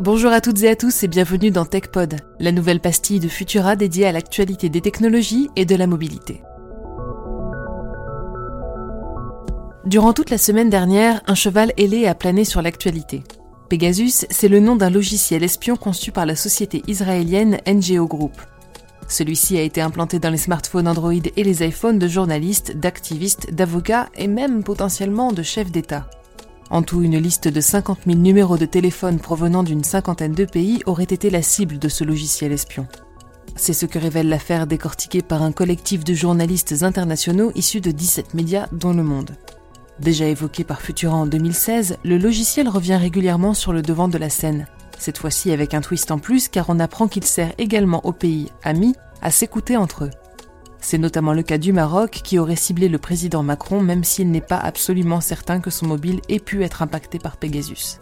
Bonjour à toutes et à tous et bienvenue dans TechPod, la nouvelle pastille de Futura dédiée à l'actualité des technologies et de la mobilité. Durant toute la semaine dernière, un cheval ailé a plané sur l'actualité. Pegasus, c'est le nom d'un logiciel espion conçu par la société israélienne NGO Group. Celui-ci a été implanté dans les smartphones Android et les iPhones de journalistes, d'activistes, d'avocats et même potentiellement de chefs d'État. En tout, une liste de 50 000 numéros de téléphone provenant d'une cinquantaine de pays aurait été la cible de ce logiciel espion. C'est ce que révèle l'affaire décortiquée par un collectif de journalistes internationaux issus de 17 médias dont le monde. Déjà évoqué par Futura en 2016, le logiciel revient régulièrement sur le devant de la scène, cette fois-ci avec un twist en plus car on apprend qu'il sert également aux pays amis à s'écouter entre eux. C'est notamment le cas du Maroc qui aurait ciblé le président Macron même s'il n'est pas absolument certain que son mobile ait pu être impacté par Pegasus.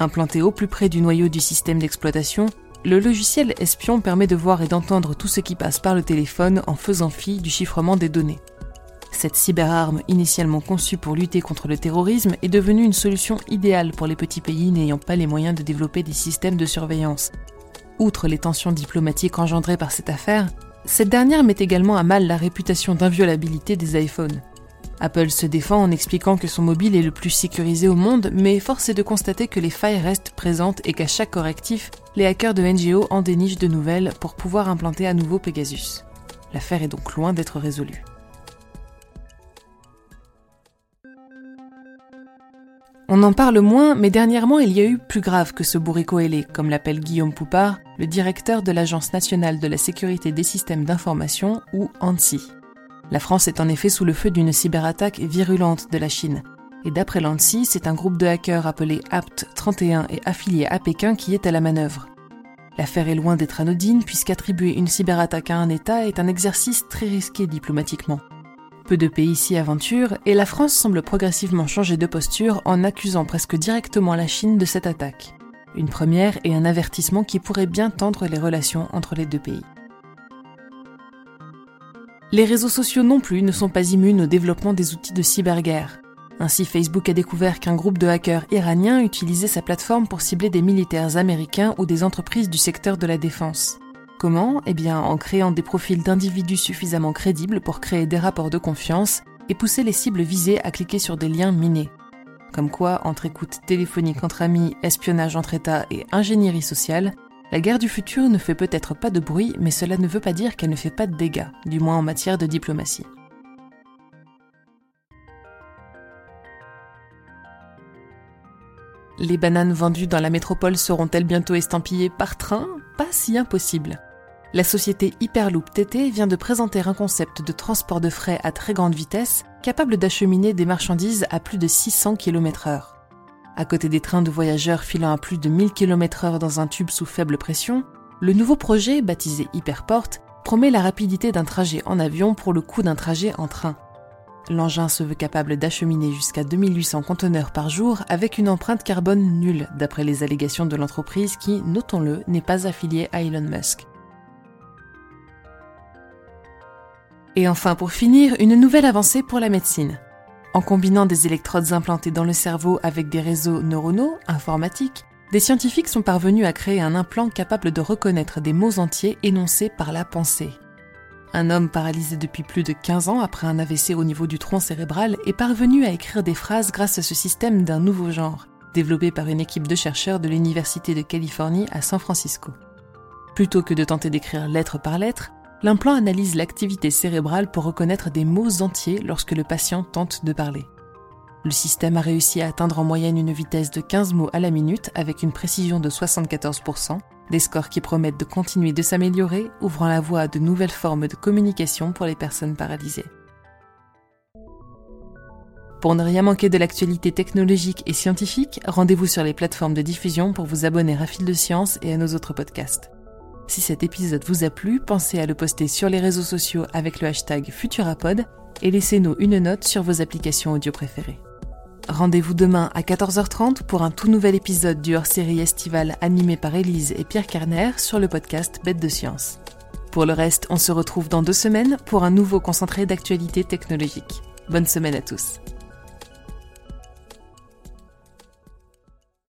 Implanté au plus près du noyau du système d'exploitation, le logiciel espion permet de voir et d'entendre tout ce qui passe par le téléphone en faisant fi du chiffrement des données. Cette cyberarme, initialement conçue pour lutter contre le terrorisme, est devenue une solution idéale pour les petits pays n'ayant pas les moyens de développer des systèmes de surveillance. Outre les tensions diplomatiques engendrées par cette affaire, cette dernière met également à mal la réputation d'inviolabilité des iPhones. Apple se défend en expliquant que son mobile est le plus sécurisé au monde, mais force est de constater que les failles restent présentes et qu'à chaque correctif, les hackers de NGO en dénichent de nouvelles pour pouvoir implanter à nouveau Pegasus. L'affaire est donc loin d'être résolue. On en parle moins, mais dernièrement il y a eu plus grave que ce bourricot ailé, comme l'appelle Guillaume Poupard, le directeur de l'Agence nationale de la sécurité des systèmes d'information, ou ANSI. La France est en effet sous le feu d'une cyberattaque virulente de la Chine. Et d'après l'ANSI, c'est un groupe de hackers appelé APT31 et affilié à Pékin qui est à la manœuvre. L'affaire est loin d'être anodine puisqu'attribuer une cyberattaque à un État est un exercice très risqué diplomatiquement. Peu de pays s'y aventurent et la France semble progressivement changer de posture en accusant presque directement la Chine de cette attaque. Une première et un avertissement qui pourrait bien tendre les relations entre les deux pays. Les réseaux sociaux non plus ne sont pas immunes au développement des outils de cyberguerre. Ainsi, Facebook a découvert qu'un groupe de hackers iraniens utilisait sa plateforme pour cibler des militaires américains ou des entreprises du secteur de la défense. Comment Eh bien en créant des profils d'individus suffisamment crédibles pour créer des rapports de confiance et pousser les cibles visées à cliquer sur des liens minés. Comme quoi, entre écoute téléphonique entre amis, espionnage entre États et ingénierie sociale, la guerre du futur ne fait peut-être pas de bruit, mais cela ne veut pas dire qu'elle ne fait pas de dégâts, du moins en matière de diplomatie. Les bananes vendues dans la métropole seront-elles bientôt estampillées par train? Pas si impossible la société Hyperloop TT vient de présenter un concept de transport de frais à très grande vitesse capable d'acheminer des marchandises à plus de 600 km/h. À côté des trains de voyageurs filant à plus de 1000 km/h dans un tube sous faible pression, le nouveau projet, baptisé Hyperport, promet la rapidité d'un trajet en avion pour le coût d'un trajet en train. L'engin se veut capable d'acheminer jusqu'à 2800 conteneurs par jour avec une empreinte carbone nulle, d'après les allégations de l'entreprise qui, notons-le, n'est pas affiliée à Elon Musk. Et enfin, pour finir, une nouvelle avancée pour la médecine. En combinant des électrodes implantées dans le cerveau avec des réseaux neuronaux, informatiques, des scientifiques sont parvenus à créer un implant capable de reconnaître des mots entiers énoncés par la pensée. Un homme paralysé depuis plus de 15 ans après un AVC au niveau du tronc cérébral est parvenu à écrire des phrases grâce à ce système d'un nouveau genre, développé par une équipe de chercheurs de l'Université de Californie à San Francisco. Plutôt que de tenter d'écrire lettre par lettre, L'implant analyse l'activité cérébrale pour reconnaître des mots entiers lorsque le patient tente de parler. Le système a réussi à atteindre en moyenne une vitesse de 15 mots à la minute avec une précision de 74%, des scores qui promettent de continuer de s'améliorer, ouvrant la voie à de nouvelles formes de communication pour les personnes paralysées. Pour ne rien manquer de l'actualité technologique et scientifique, rendez-vous sur les plateformes de diffusion pour vous abonner à Fil de Science et à nos autres podcasts. Si cet épisode vous a plu, pensez à le poster sur les réseaux sociaux avec le hashtag Futurapod et laissez-nous une note sur vos applications audio préférées. Rendez-vous demain à 14h30 pour un tout nouvel épisode du hors-série estival animé par Élise et Pierre Carner sur le podcast Bête de Science. Pour le reste, on se retrouve dans deux semaines pour un nouveau concentré d'actualité technologique. Bonne semaine à tous.